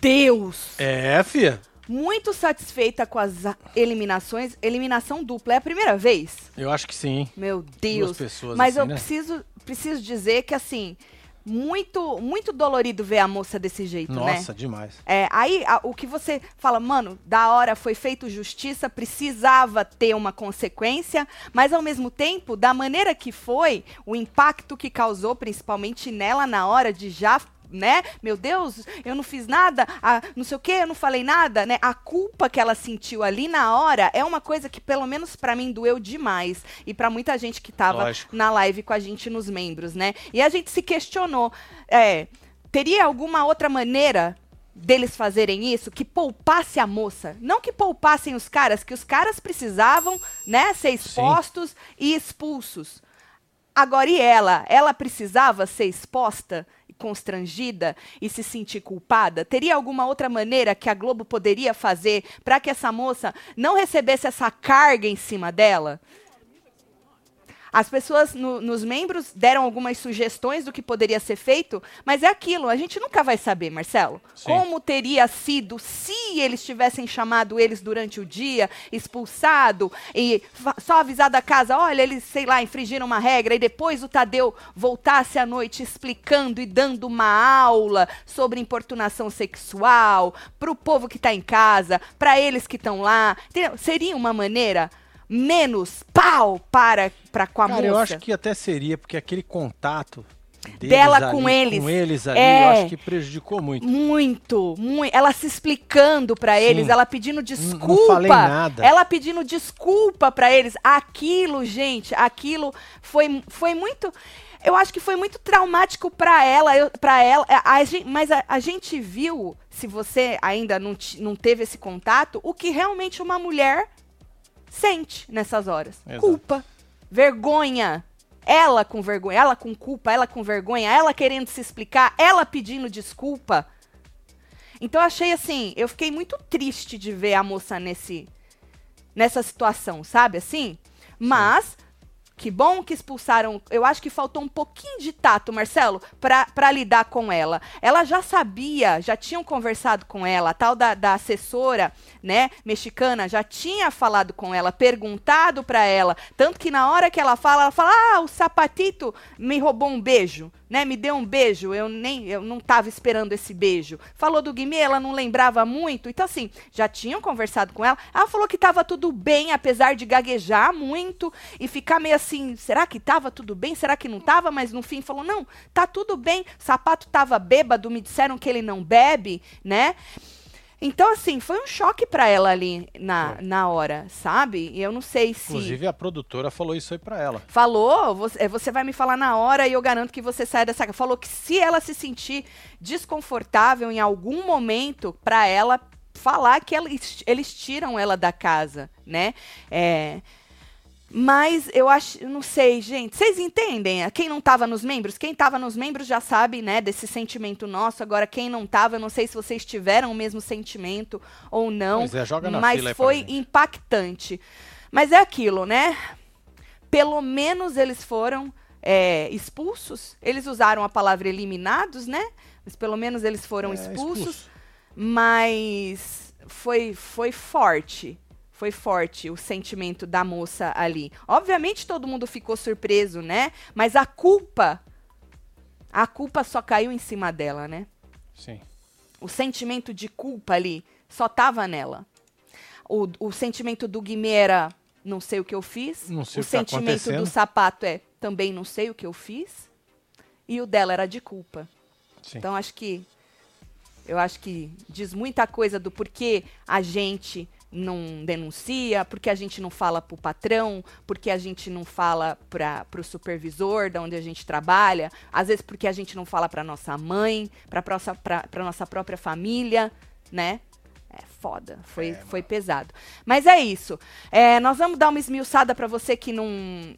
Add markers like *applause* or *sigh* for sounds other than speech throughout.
Deus! É, fia. Muito satisfeita com as eliminações. Eliminação dupla. É a primeira vez? Eu acho que sim. Meu Deus. Duas pessoas Mas assim, eu né? preciso, preciso dizer que, assim, muito, muito dolorido ver a moça desse jeito, né? Nossa, demais. É, aí a- o que você fala, mano, da hora foi feito justiça, precisava ter uma consequência, mas ao mesmo tempo, da maneira que foi, o impacto que causou, principalmente nela na hora de já. Né? Meu Deus, eu não fiz nada, ah, não sei o que, eu não falei nada, né? A culpa que ela sentiu ali na hora é uma coisa que, pelo menos pra mim, doeu demais. E pra muita gente que tava Lógico. na live com a gente nos membros, né? E a gente se questionou, é, teria alguma outra maneira deles fazerem isso que poupasse a moça? Não que poupassem os caras, que os caras precisavam, né, ser expostos e expulsos. Agora, e ela? Ela precisava ser exposta constrangida e se sentir culpada? Teria alguma outra maneira que a Globo poderia fazer para que essa moça não recebesse essa carga em cima dela? As pessoas no- nos membros deram algumas sugestões do que poderia ser feito, mas é aquilo, a gente nunca vai saber, Marcelo. Sim. Como teria sido se eles tivessem chamado eles durante o dia, expulsado e só avisado a casa, olha, eles, sei lá, infringiram uma regra, e depois o Tadeu voltasse à noite explicando e dando uma aula sobre importunação sexual para o povo que está em casa, para eles que estão lá. Entendeu? Seria uma maneira menos pau para, para com a Cara, moça. eu acho que até seria, porque aquele contato Dela ali, com eles. com eles ali, É. eu acho que prejudicou muito. Muito, muito. Ela se explicando Sim. eles, ela pedindo não desculpa. falei nada. Ela pedindo desculpa pra eles. Aquilo, gente, aquilo foi, foi muito. Eu acho que foi muito traumático pra ela, para ela. A, a gen- mas a, a gente viu, se você ainda não, não teve esse contato, o que realmente uma mulher sente nessas horas. Exato. Culpa, vergonha. Ela com vergonha, ela com culpa, ela com vergonha, ela querendo se explicar, ela pedindo desculpa. Então eu achei assim, eu fiquei muito triste de ver a moça nesse nessa situação, sabe assim? Mas que bom que expulsaram. Eu acho que faltou um pouquinho de tato, Marcelo, pra lidar com ela. Ela já sabia, já tinham conversado com ela, a tal da, da assessora, né, mexicana, já tinha falado com ela, perguntado pra ela. Tanto que na hora que ela fala, ela fala: Ah, o sapatito me roubou um beijo, né? Me deu um beijo. Eu nem, eu não tava esperando esse beijo. Falou do Guimê, ela não lembrava muito. Então, assim, já tinham conversado com ela. Ela falou que tava tudo bem, apesar de gaguejar muito e ficar meio assim: será que tava tudo bem? Será que não tava? Mas no fim falou: não, tá tudo bem. Sapato tava bêbado, me disseram que ele não bebe, né? Então, assim, foi um choque pra ela ali na, na hora, sabe? E eu não sei se. Inclusive, a produtora falou isso aí pra ela. Falou, você, é, você vai me falar na hora e eu garanto que você sai dessa. Falou que se ela se sentir desconfortável em algum momento, pra ela falar que ela- eles tiram ela da casa, né? É. Mas eu acho, não sei, gente. Vocês entendem? Quem não tava nos membros? Quem tava nos membros já sabe, né, desse sentimento nosso. Agora, quem não tava, eu não sei se vocês tiveram o mesmo sentimento ou não. Pois é, joga na mas fila foi impactante. Mas é aquilo, né? Pelo menos eles foram é, expulsos. Eles usaram a palavra eliminados, né? Mas pelo menos eles foram É, expulsos. expulso. Mas foi, foi forte. Foi forte o sentimento da moça ali. Obviamente todo mundo ficou surpreso, né? Mas a culpa. A culpa só caiu em cima dela, né? Sim. O sentimento de culpa ali só tava nela. O, o sentimento do Guimê era não sei o que eu fiz. Não sei o o que tá sentimento do acontecendo. sapato é também não sei o que eu fiz. E o dela era de culpa. Sim. Então acho que eu acho que diz muita coisa do porquê a gente não denuncia, porque a gente não fala pro patrão, porque a gente não fala para pro supervisor da onde a gente trabalha, às vezes porque a gente não fala para nossa mãe, para nossa pra, pra nossa própria família, né? É foda, foi, foi pesado. Mas é isso. É, nós vamos dar uma esmiuçada para você que não,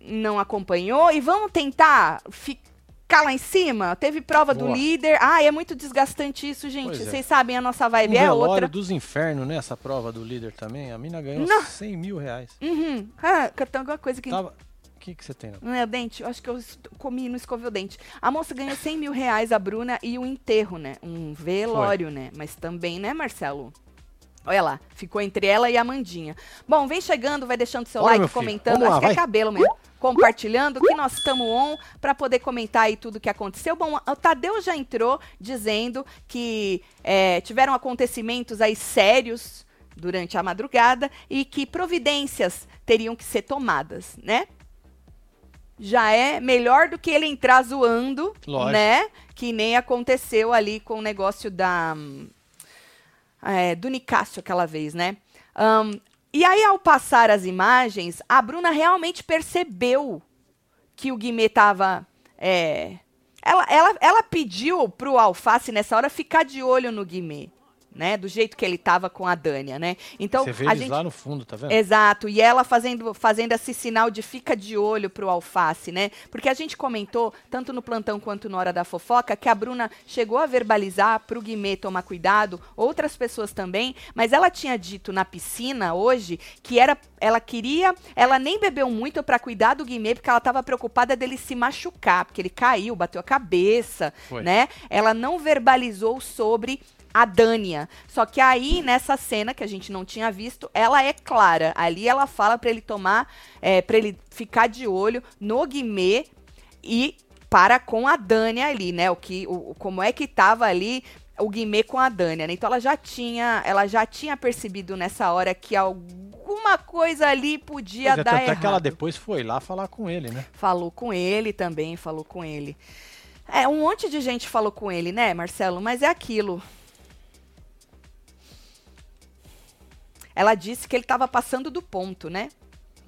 não acompanhou e vamos tentar ficar lá em cima. Teve prova do Boa. líder. Ah, é muito desgastante isso, gente. Pois é. Vocês sabem, a nossa Um vibe é velório outra. dos infernos, né? Essa prova do líder também. A mina ganhou Não. 100 mil reais. Uhum. Ah, tem alguma coisa que. Tava... que, que você tem? Não é o dente? Eu acho que eu comi e não escovei o dente. A moça ganhou 100 mil reais, a Bruna, e o enterro, né? Um velório, né? Mas também, né, Marcelo? Olha lá, ficou entre ela e a Mandinha. Bom, vem chegando, vai deixando seu meu like, comentando. Vamos lá, acho que é cabelo mesmo. Compartilhando, que nós estamos on para poder comentar aí tudo que aconteceu. Bom, o Tadeu já entrou dizendo que é, tiveram acontecimentos aí sérios durante a madrugada e que providências teriam que ser tomadas, né? Já é melhor do que ele entrar zoando, Lógico. né? Que nem aconteceu ali com o negócio da é, do Nicásio aquela vez, né? Ahn, e aí, ao passar as imagens, a Bruna realmente percebeu que o Guimê tava. é, ela, ela, ela pediu pro Alface nessa hora ficar de olho no Guimê, né? Do jeito que ele tava com a Dânia, né? Então, você vê a gente. lá no fundo, tá vendo? Exato, e ela fazendo, fazendo esse sinal de fica de olho pro alface, né? Porque a gente comentou, tanto no plantão quanto na hora da fofoca, que a Bruna chegou a verbalizar pro Guimê tomar cuidado, outras pessoas também, mas ela tinha dito na piscina hoje que era, ela queria, ela nem bebeu muito pra cuidar do Guimê, porque ela tava preocupada dele se machucar, porque ele caiu, bateu a cabeça, Foi. né? Ela não verbalizou sobre a Dânia. Só que aí, nessa cena que a gente não tinha visto, ela é clara. Ali ela fala pra ele tomar, é, para ele ficar de olho no Guimê e para com a Dânia ali, né? O que, o, como é que tava ali o Guimê com a Dânia, né? Então ela já tinha, ela já tinha percebido nessa hora que alguma coisa ali podia é, dar tanto errado. que ela depois foi lá falar com ele, né? Falou com ele também, falou com ele. É, um monte de gente falou com ele, né, Marcelo? Mas é aquilo. Ela disse que ele estava passando do ponto, né?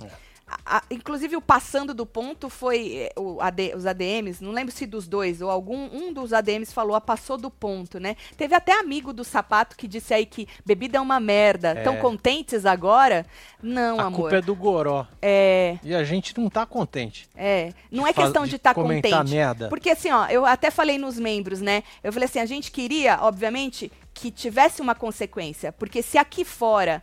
É. A- a- inclusive, o passando do ponto foi eh, o AD os ADMs, não lembro se dos dois, ou algum um dos ADMs falou, a passou do ponto, né? Teve até amigo do sapato que disse aí que bebida é uma merda. É. Tão contentes agora? Não, a amor. culpa é do Goró. é, E a gente não tá contente. é. Não é questão de estar comentar contente. merda. Porque assim, ó, eu até falei nos membros, né? Eu falei assim, a gente queria, obviamente, que tivesse uma consequência. Porque se aqui fora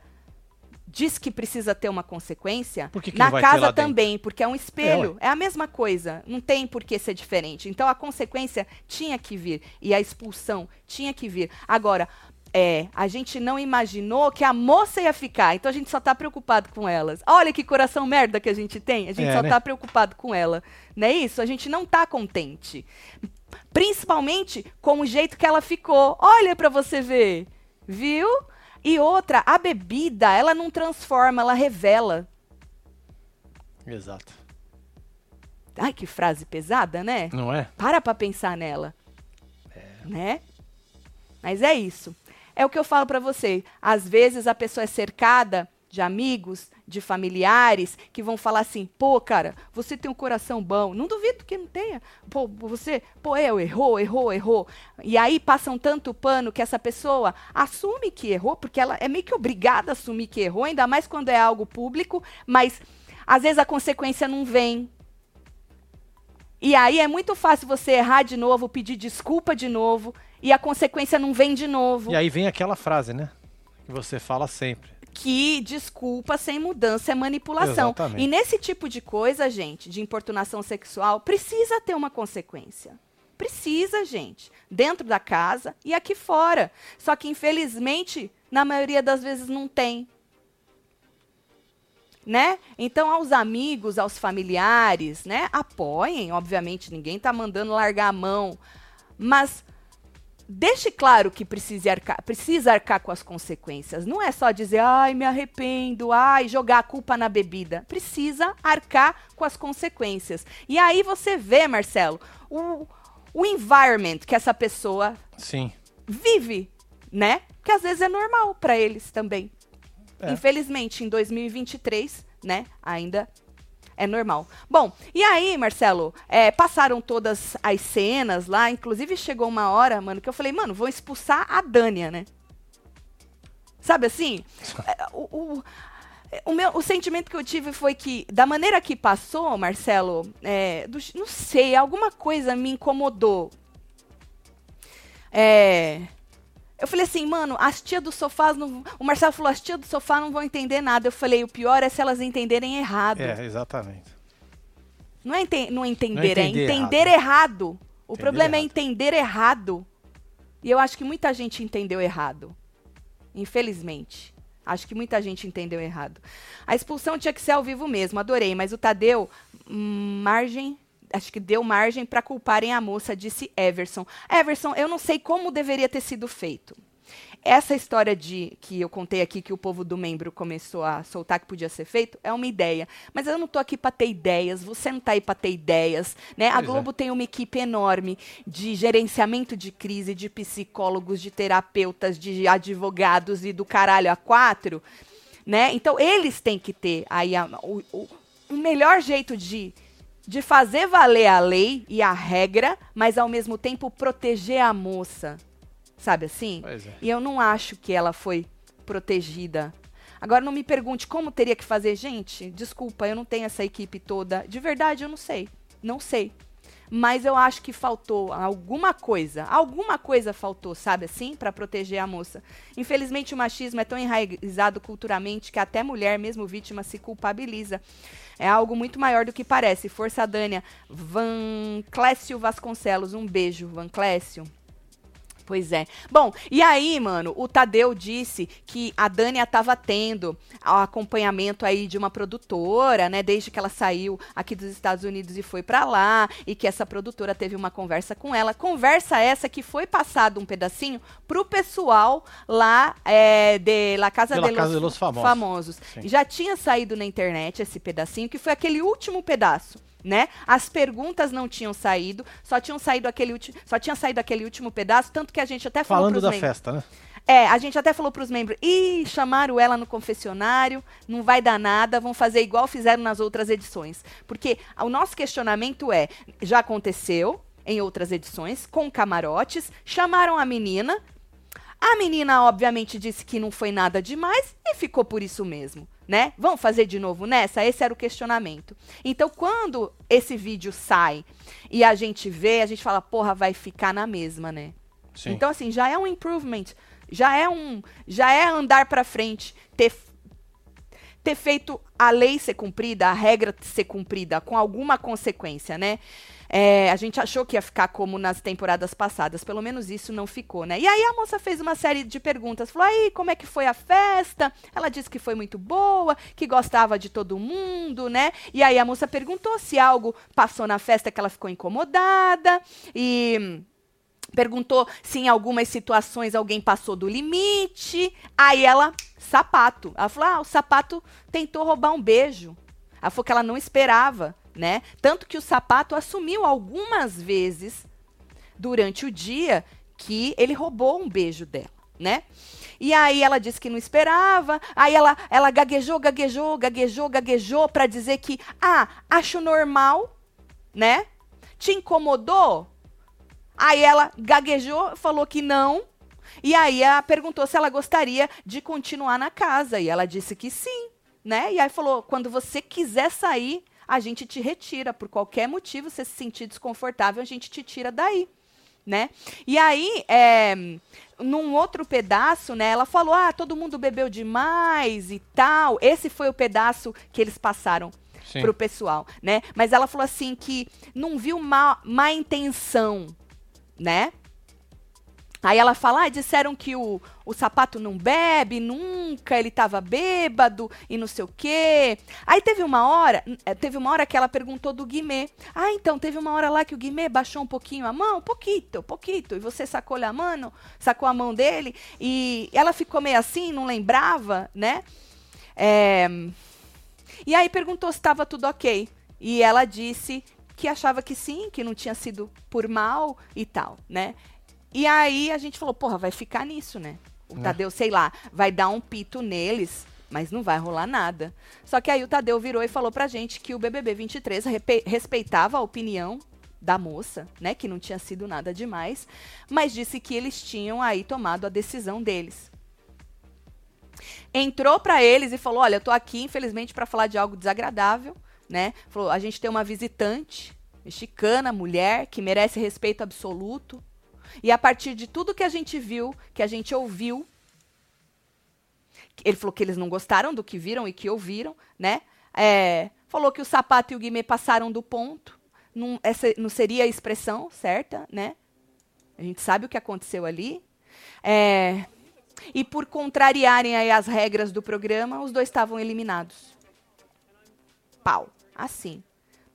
diz que precisa ter uma consequência, que que na casa lá dentro? também, porque é um espelho. É, a mesma coisa. Não tem por que ser diferente. Então a consequência tinha que vir. E a expulsão tinha que vir. Agora. É, a gente não imaginou que a moça ia ficar, então a gente só tá preocupado com elas. Olha que coração merda que a gente tem, a gente É, só né? tá preocupado com ela. Não é isso? A gente não tá contente. Principalmente com o jeito que ela ficou. Olha pra você ver. Viu? E outra, a bebida, ela não transforma, ela revela. Exato. Ai, que frase pesada, né? Não é? Para pra pensar nela. Né? Mas é isso. É o que eu falo pra você. Às vezes a pessoa é cercada de amigos, de familiares que vão falar assim: "Pô, cara, você tem um coração bom". Não duvido que não tenha. Pô, você, pô, eu errou, errou, errou. E aí passam tanto pano que essa pessoa assume que errou, porque ela é meio que obrigada a assumir que errou, ainda mais quando é algo público, mas às vezes a consequência não vem. E aí é muito fácil você errar de novo, pedir desculpa de novo, e a consequência não vem de novo. E aí vem aquela frase, né? Que você fala sempre. Que desculpa sem mudança é manipulação. Exatamente. E nesse tipo de coisa, gente, de importunação sexual, precisa ter uma consequência. Precisa, gente. Dentro da casa e aqui fora. Só que, infelizmente, na maioria das vezes não tem. Né? Então, aos amigos, aos familiares, né? Apoiem, obviamente, ninguém tá mandando largar a mão. Mas deixe claro que precisa arcar, precisa arcar com as consequências. Não é só dizer, ai, me arrependo, ai, jogar a culpa na bebida. Precisa arcar com as consequências. E aí você vê, Marcelo, o, o environment que essa pessoa Sim. vive, né? Que às vezes é normal para eles também. É. Infelizmente, em 2023, né, ainda é normal. Bom, e aí, Marcelo, é, passaram todas as cenas lá, inclusive chegou uma hora, mano, que eu falei, mano, vão expulsar a Dânia, né? Sabe assim? É, o, o, o meu, o sentimento que eu tive foi que, da maneira que passou, Marcelo, é, do- não sei, alguma coisa me incomodou. É, eu falei assim, mano, as tias do sofá, não, o Marcelo falou, as tias do sofá não vão entender nada. Eu falei, o pior é se elas entenderem errado. É, exatamente. Não é ente não entender, Não é entender entender errado. O Entender problema é errado. entender errado. E eu acho que muita gente entendeu errado. Infelizmente. Acho que muita gente entendeu errado. A expulsão tinha que ser ao vivo mesmo, adorei, mas o Tadeu, hum, margem. Acho que deu margem para culparem a moça, disse Everson. Everson, eu não sei como deveria ter sido feito. Essa história de que eu contei aqui que o povo do membro começou a soltar que podia ser feito é uma ideia, mas eu não tô aqui para ter ideias, você não tá aí para ter ideias, né? a Pois é. Globo tem uma equipe enorme de gerenciamento de crise, de psicólogos, de terapeutas, de advogados e do caralho a quatro, né? Então eles têm que ter aí a- o, o- o melhor jeito de de fazer valer a lei e a regra, mas ao mesmo tempo proteger a moça. Sabe assim? Pois é. E eu não acho que ela foi protegida. Agora não me pergunte como teria que fazer, gente. Desculpa, eu não tenho essa equipe toda. De verdade, eu não sei. Não sei. Mas eu acho que faltou alguma coisa. Alguma coisa faltou, sabe assim, Pra proteger a moça. Infelizmente, o machismo é tão enraizado culturalmente que até mulher, mesmo vítima, se culpabiliza. É algo muito maior do que parece. Força Dânia. Van Clécio Vasconcelos. Um beijo, Van Clécio. Pois é. Bom, e aí, mano, o Tadeu disse que a Dânia estava tendo o acompanhamento aí de uma produtora, né, desde que ela saiu aqui dos Estados Unidos e foi pra lá, e que essa produtora teve uma conversa com ela. Conversa essa que foi passado um pedacinho pro pessoal lá é, de La Casa, De La de, Casa los de los Famosos. Famosos. Já tinha saído na internet esse pedacinho, que foi aquele último pedaço. Né? As perguntas não tinham saído, só tinham saído aquele último, só tinha saído aquele último pedaço, tanto que a gente até falou Falando da membros. festa, né? É, a gente até falou pros membros, ih, chamaram ela no confessionário, não vai dar nada, vão fazer igual fizeram nas outras edições. Porque o nosso questionamento é, já aconteceu em outras edições, com camarotes, chamaram a menina, a menina obviamente disse que não foi nada demais e ficou por isso mesmo, né? Vamos fazer de novo nessa? Esse era o questionamento. Então, quando esse vídeo sai e a gente vê, a gente fala, porra, vai ficar na mesma, né? Sim. Então, assim, já é um improvement, já é um, já é andar pra frente, ter ter feito a lei ser cumprida, a regra ser cumprida com alguma consequência, né? É, a gente achou que ia ficar como nas temporadas passadas, pelo menos isso não ficou, né? E aí a moça fez uma série de perguntas, falou aí como é que foi a festa? Ela disse que foi muito boa, que gostava de todo mundo, né? E aí a moça perguntou se algo passou na festa que ela ficou incomodada e perguntou se em algumas situações alguém passou do limite. Aí ela, sapato. Ela falou: ah, o sapato tentou roubar um beijo. Ela falou que ela não esperava, né? Tanto que o sapato assumiu algumas vezes durante o dia que ele roubou um beijo dela, né? E aí ela disse que não esperava. Aí ela, ela gaguejou, gaguejou, gaguejou, gaguejou para dizer que, ah, acho normal, né? Te incomodou? Aí ela gaguejou, falou que não. E aí ela perguntou se ela gostaria de continuar na casa. E ela disse que sim, né? E aí falou: quando você quiser sair, a gente te retira. Por qualquer motivo, você se sentir desconfortável, a gente te tira daí. Né? E aí, é, num outro pedaço, né, ela falou: ah, todo mundo bebeu demais e tal. Esse foi o pedaço que eles passaram Sim. pro pessoal, né? Mas ela falou assim que não viu má, má intenção, né? Aí ela fala, ah, disseram que o, o sapato não bebe nunca, ele tava bêbado e não sei o quê. Aí teve uma hora, eh, teve uma hora que ela perguntou do Guimê. Ah, então, teve uma hora lá que o Guimê baixou um pouquinho a mão, pouquito, pouquito, e você sacou a mão, sacou a mão dele, e ela ficou meio assim, não lembrava, né? É, e aí perguntou se estava tudo ok. E ela disse que achava que sim, que não tinha sido por mal e tal, né? E aí a gente falou, porra, vai ficar nisso, né? O Né? Tadeu, sei lá, vai dar um pito neles, mas não vai rolar nada. Só que aí o Tadeu virou e falou pra gente que o BBB 23 repe- respeitava a opinião da moça, né, que não tinha sido nada demais, mas disse que eles tinham aí tomado a decisão deles entrou pra eles e falou: Olha, eu tô aqui, infelizmente, pra falar de algo desagradável, né? Falou: A gente tem uma visitante mexicana, mulher, que merece respeito absoluto. E a partir de tudo que a gente viu, que a gente ouviu, ele falou que eles não gostaram do que viram e que ouviram, né? É, falou que o sapato e o Guimê passaram do ponto. Não, essa não seria a expressão certa, né? A gente sabe o que aconteceu ali. É, e por contrariarem as regras do programa, os dois estavam eliminados. Pau. Assim.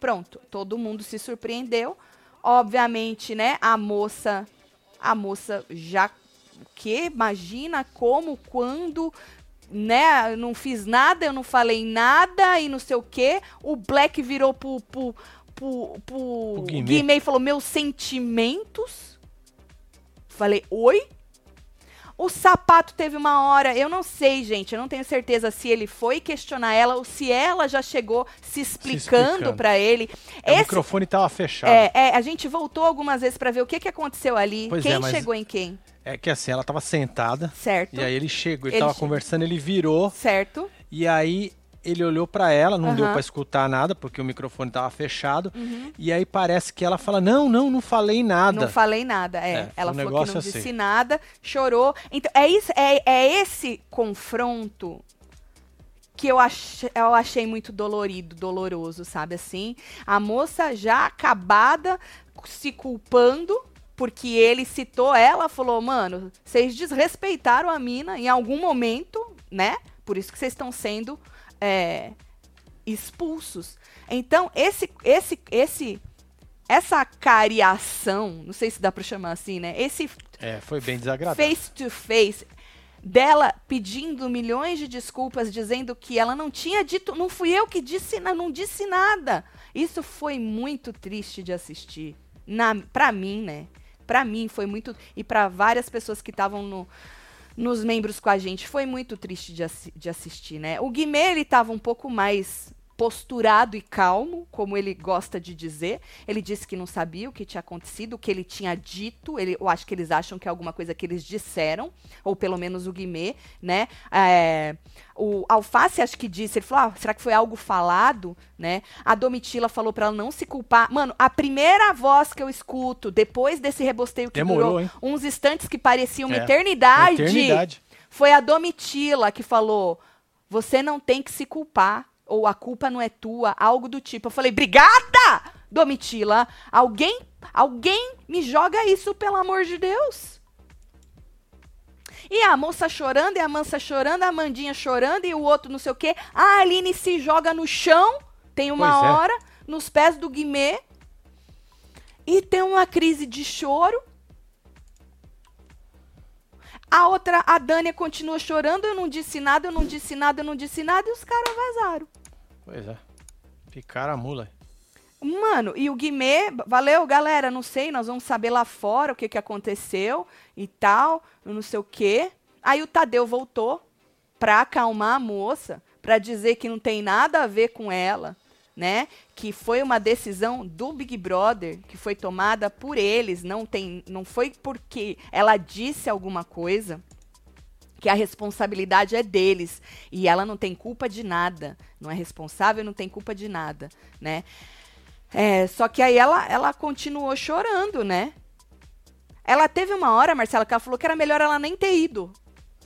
Pronto. Todo mundo se surpreendeu. Obviamente, né? A moça. A moça já. Que? Imagina como, quando. Né? Eu não fiz nada, eu não falei nada e não sei o quê. O Black virou pro, pro, pro, pro O Guimê. Guimê e falou: Meus sentimentos. Falei, oi? O sapato teve uma hora, eu não sei, gente, eu não tenho certeza se ele foi questionar ela ou se ela já chegou se explicando pra ele. O Esse, microfone tava fechado. é, é, a gente voltou algumas vezes pra ver o que, que aconteceu ali, Pois quem é, chegou em quem, É que assim, ela tava sentada. certo? E aí ele chegou, ele, Ele tava che- conversando, ele virou. Certo? E aí ele olhou pra ela, não deu Aham. pra escutar nada, porque o microfone tava fechado. Uhum. E aí parece que ela fala: Não, não, não falei nada. Não falei nada, é. É, ela um falou que não assim. disse nada, chorou. Então, é, isso, é, é esse confronto que eu, ach, eu achei muito dolorido, doloroso, sabe assim? A moça já acabada, se culpando, porque ele citou ela, falou, mano, vocês desrespeitaram a mina em algum momento, né? Por isso que vocês estão sendo é, expulsos. Então, esse, esse, esse, essa cariação, não sei se dá pra chamar assim, né? Esse É, foi bem desagradável. face to face dela pedindo milhões de desculpas, dizendo que ela não tinha dito, não fui eu que disse, não disse nada. Isso foi muito triste de assistir. Na, pra mim, né? Pra mim foi muito e pra várias pessoas que estavam no nos membros com a gente, foi muito triste de, assi- de assistir, né? O Guimê, ele tava um pouco mais posturado e calmo, como ele gosta de dizer. Ele disse que não sabia o que tinha acontecido, o que ele tinha dito. Ele, eu acho que eles acham que é alguma coisa que eles disseram, ou pelo menos o Guimê, né? É, o Alface acho que disse, ele falou, ah, será que foi algo falado, né? A Domitila falou pra ela não se culpar. Mano, a primeira voz que eu escuto depois desse rebosteio que Demorou, durou hein? uns instantes que pareciam uma É, eternidade, Eternidade. foi a Domitila que falou: você não tem que se culpar, ou a culpa não é tua, algo do tipo. Eu falei, obrigada, Domitila. Alguém, alguém me joga isso, pelo amor de Deus. E a moça chorando, e a mansa chorando, a Mandinha chorando, e o outro não sei o quê. A Aline se joga no chão, tem uma Pois é. hora, nos pés do Guimê. E tem uma crise de choro. A outra, a Dânia continua chorando, eu não disse nada, eu não disse nada, eu não disse nada, e os caras vazaram. Pois é. Picaram a mula. Mano, e o Guimê, valeu, galera, não sei, nós vamos saber lá fora o que, que aconteceu e tal, eu não sei o quê. Aí o Tadeu voltou pra acalmar a moça, pra dizer que não tem nada a ver com ela, né? Que foi uma decisão do Big Brother, que foi tomada por eles, não tem, não foi porque ela disse alguma coisa que a responsabilidade é deles e ela não tem culpa de nada, não é responsável, não tem culpa de nada, né? É, só que aí ela, ela continuou chorando, né? Ela teve uma hora, Marcela, que ela falou que era melhor ela nem ter ido.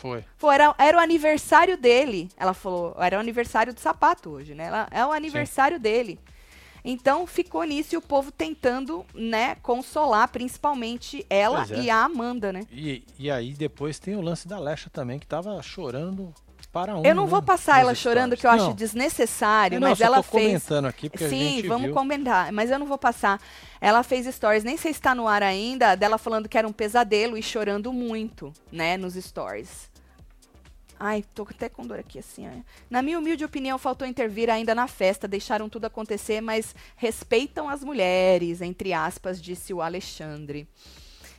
Foi. Pô, era, era o aniversário dele. Ela falou, era o aniversário do sapato hoje, né? Ela, é o aniversário dele. Então ficou nisso e o povo tentando, né, consolar, principalmente ela é. e a Amanda, né? E, e aí depois tem o lance da Lecha também, que tava chorando para um. Eu não né, vou passar ela chorando, que eu acho Não, desnecessário, eu não, mas só ela tô fez. comentando aqui porque a Sim, gente vamos viu. comentar, mas eu não vou passar. Ela fez stories, nem sei se está no ar ainda, dela falando que era um pesadelo e chorando muito, né, nos stories. Ai, tô até com dor aqui assim. ó. Na minha humilde opinião, faltou intervir ainda na festa, deixaram tudo acontecer, mas respeitam as mulheres, entre aspas, disse o Alexandre.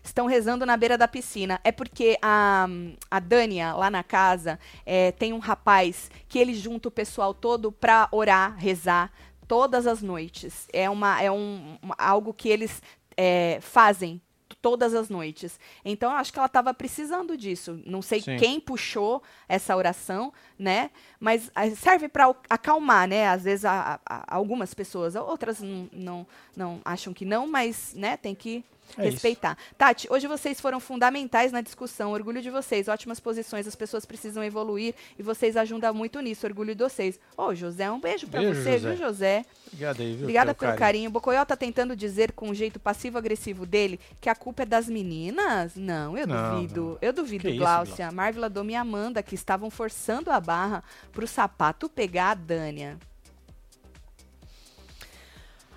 Estão rezando na beira da piscina. É porque a, a Dânia, lá na casa, é, tem um rapaz que ele junta o pessoal todo pra orar, rezar, todas as noites. É, uma, é um, algo que eles é, fazem todas as noites. Então, eu acho que ela estava precisando disso. Não sei Sim. quem puxou essa oração, né? Mas ah, serve para acalmar, né? Às vezes a- a- algumas pessoas, outras não, não, não acham que não, mas, né? Tem que É isso. respeitar. Tati, hoje vocês foram fundamentais na discussão. Orgulho de vocês. Ótimas posições. As pessoas precisam evoluir e vocês ajudam muito nisso. Orgulho de vocês. Ô, José, um beijo pra Beijo, você, José. viu, José? Obrigado aí, viu? Obrigada pelo carinho. Bocoyó tá tentando dizer com um jeito passivo-agressivo dele que a culpa é das meninas? Não, eu Não, duvido. não. Eu duvido, Que isso, Gláucia. Marvila Dom e Amanda, que estavam forçando a barra pro sapato pegar a Dânia.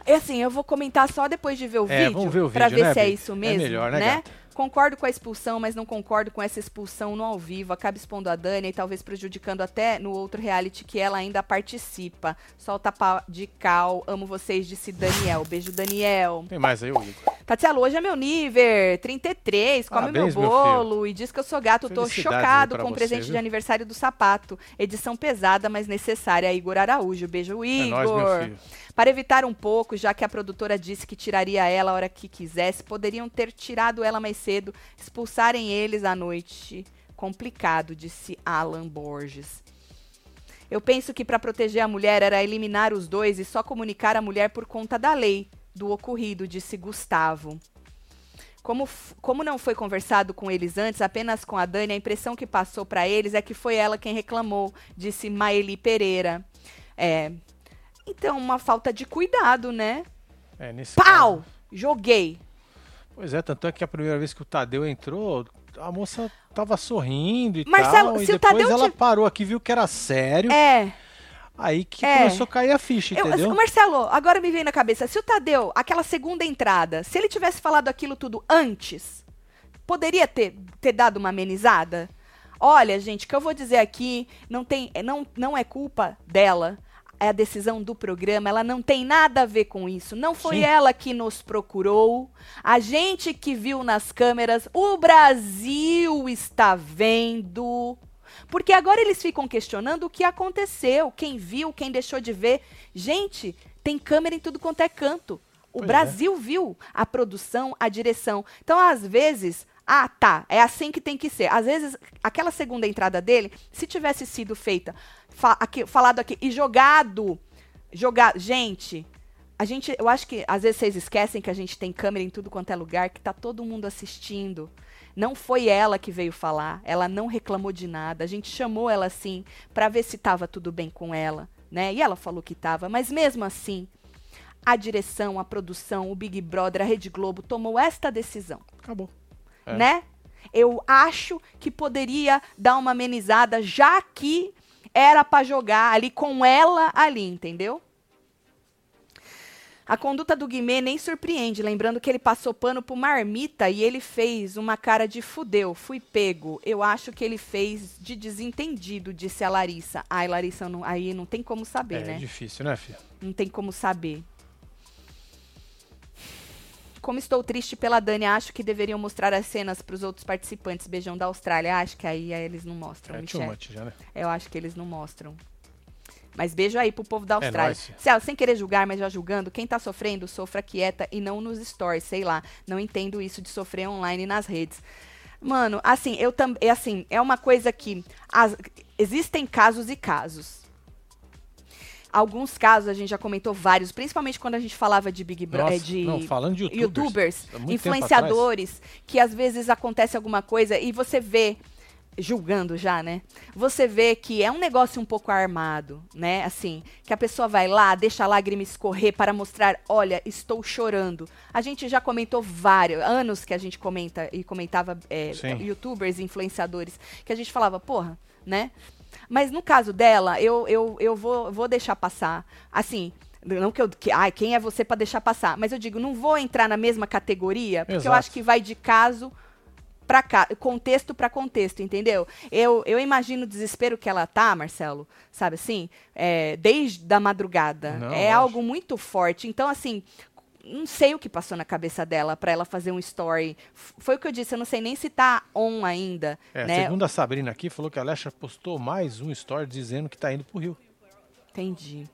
É assim, eu vou comentar só depois de ver o É, vídeo, vamos ver o pra vídeo, ver né, se é isso É mesmo, melhor, né, né? Concordo com a expulsão, mas não concordo com essa expulsão no ao vivo. Acaba expondo a Dani e talvez prejudicando até no outro reality que ela ainda participa. Solta pau de cal. Amo vocês, disse Daniel. Beijo, Daniel. Tem mais aí, ô Igor. Tatiana, hoje é meu nível, 33, come Parabéns, meu meu bolo e diz que eu sou gato. Tô chocado pra com o você, presente de viu? aniversário do sapato. Edição pesada, mas necessária. Igor Araújo. Beijo, É Igor. nóis, meu filho. Para evitar um pouco, já que a produtora disse que tiraria ela a hora que quisesse, poderiam ter tirado ela mais cedo, expulsarem eles à noite. Complicado, disse Alan Borges. Eu penso que para proteger a mulher era eliminar os dois e só comunicar a mulher por conta da lei do ocorrido, disse Gustavo. Como, como não foi conversado com eles antes, apenas com a Dani, a impressão que passou para eles é que foi ela quem reclamou, disse Maeli Pereira. É. Então, uma falta de cuidado, né? É, nesse Pau! caso- Joguei. Pois é, tanto é que a primeira vez que o Tadeu entrou, a moça tava sorrindo e Marcelo, tal. E se o depois ela te- parou aqui, viu que era sério. É. Aí que É. começou a cair a ficha, Eu, entendeu? Marcelo, agora me vem na cabeça, se o Tadeu, aquela segunda entrada, se ele tivesse falado aquilo tudo antes, poderia ter, ter dado uma amenizada? Olha, gente, o que eu vou dizer aqui não, tem, não, não é culpa dela. É a decisão do programa, ela não tem nada a ver com isso. Não foi Sim. ela que nos procurou, a gente que viu nas câmeras, o Brasil está vendo. Porque agora eles ficam questionando o que aconteceu, quem viu, quem deixou de ver. Gente, tem câmera em tudo quanto é canto. O Pois é. Brasil viu a produção, a direção. Então, às vezes, ah, tá, é assim que tem que ser. Às vezes, aquela segunda entrada dele, se tivesse sido feita, fa- aqui- falado aqui e jogado, jogado, gente, a gente, eu acho que às vezes vocês esquecem que a gente tem câmera em tudo quanto é lugar, que tá todo mundo assistindo. Não foi ela que veio falar, ela não reclamou de nada. A gente chamou ela assim para ver se tava tudo bem com ela, né? E ela falou que tava, mas mesmo assim, a direção, a produção, o Big Brother, a Rede Globo tomou esta decisão Acabou. É. né? Eu acho que poderia dar uma amenizada, já que era pra jogar ali com ela ali, entendeu? A conduta do Guimê nem surpreende, lembrando que ele passou pano pro Marmita e ele fez uma cara de fudeu, fui pego. Eu acho que ele fez de desentendido, disse a Larissa. Ai, Larissa, não- aí não tem como saber, É né? difícil, né, filho? Não tem como saber. Como estou triste pela Dani, acho que deveriam mostrar as cenas para os outros participantes. Beijão da Austrália. Acho que aí, aí eles não mostram, É too Michelle. much já, né? Eu acho que eles não mostram. Mas beijo aí pro povo da Austrália. nóis. Céu, sem querer julgar, mas já julgando, quem tá sofrendo, sofra quieta e não nos stories, sei lá. Não entendo isso de sofrer online nas redes. Mano, assim, eu também, assim, é uma coisa que as- existem casos e casos. Alguns casos a gente já comentou vários, principalmente quando a gente falava de Big Brother, de não, falando de youtubers, youtubers, influenciadores, que às vezes acontece alguma coisa e você vê, julgando já, né? Você vê que é um negócio um pouco armado, né? Assim, que a pessoa vai lá, deixa a lágrima escorrer para mostrar, olha, estou chorando. A gente já comentou vários, anos que a gente comenta e comentava é, youtubers, influenciadores, que a gente falava, porra, né? Mas no caso dela, eu, eu, eu vou, vou deixar passar. Assim, não que eu. Que, ai, quem é você para deixar passar? Mas eu digo, não vou entrar na mesma categoria, porque eu Exato. acho que vai de caso para cá, contexto para contexto, entendeu? Eu, eu imagino o desespero que ela tá, Marcelo, sabe assim? É, desde a madrugada. Não, é lógico. algo muito forte. Então, assim, não sei o que passou na cabeça dela para ela fazer um story. Foi o que eu disse, eu não sei nem se tá on ainda, É, né? segundo a Sabrina aqui, falou que a Alexa postou mais um story dizendo que tá indo pro Rio. Entendi.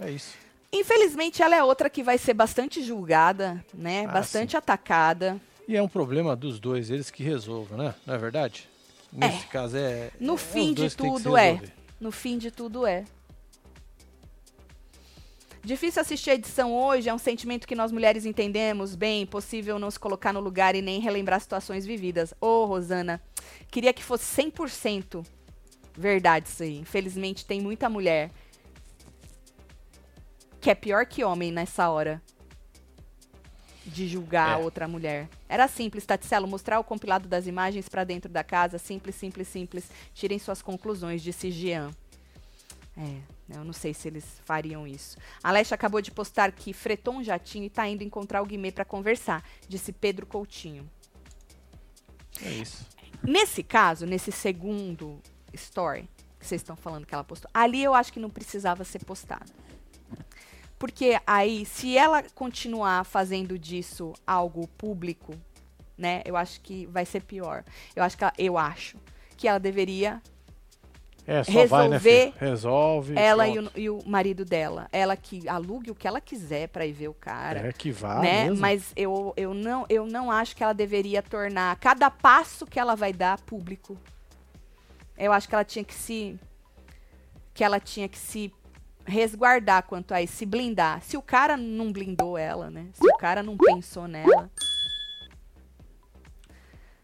É isso. Infelizmente, ela é outra que vai ser bastante julgada, né? Ah, bastante atacada. E é um problema dos dois, eles que resolvam, né? Não é verdade? Nesse caso é. No é fim de tudo é. No fim de tudo é. Difícil assistir a edição hoje, é um sentimento que nós mulheres entendemos bem, impossível não se colocar no lugar e nem relembrar situações vividas. Ô, oh, Rosana, queria que fosse 100% verdade isso aí. Infelizmente tem muita mulher que é pior que homem nessa hora de julgar é. outra mulher. Era simples, Taticelo, mostrar o compilado das imagens para dentro da casa, simples, simples, simples. Tirem suas conclusões, disse Jean. É, eu não sei se eles fariam isso. A Leste acabou de postar que fretou um jatinho e está indo encontrar o Guimê para conversar, disse Pedro Coutinho. É isso. Nesse caso, nesse segundo story que vocês estão falando que ela postou, ali eu acho que não precisava ser postado. Porque aí, se ela continuar fazendo disso algo público, né, eu acho que vai ser pior. Eu acho que ela, eu acho que ela deveria é, só resolver vai, né, Resolve. Ela e o, e o, marido dela. Ela que alugue o que ela quiser para ir ver o cara. É que vá. Né? Mesmo. Mas eu, eu, não, eu não acho que ela deveria tornar cada passo que ela vai dar público. Eu acho que ela tinha que se. Que ela tinha que se resguardar quanto a isso, se blindar. Se o cara não blindou ela, né? Se o cara não pensou nela.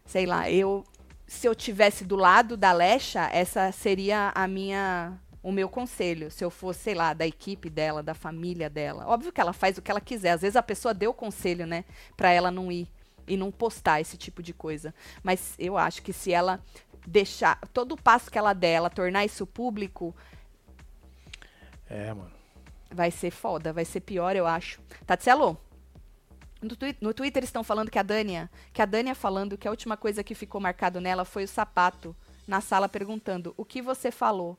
Sei lá, eu. Se eu tivesse do lado da Lecha, essa seria a minha. O meu conselho, se eu fosse, sei lá, da equipe dela, da família dela. Óbvio que ela faz o que ela quiser. Às vezes a pessoa deu o conselho, né? Pra ela não ir e não postar esse tipo de coisa. Mas eu acho que se ela deixar todo o passo que ela der, ela tornar isso público, é, mano. Vai ser foda, vai ser pior, eu acho. Tatselo, no, twi no Twitter estão falando que a Dânia, que a Dânia falando que a última coisa que ficou marcado nela foi o sapato na sala perguntando: "O que você falou?"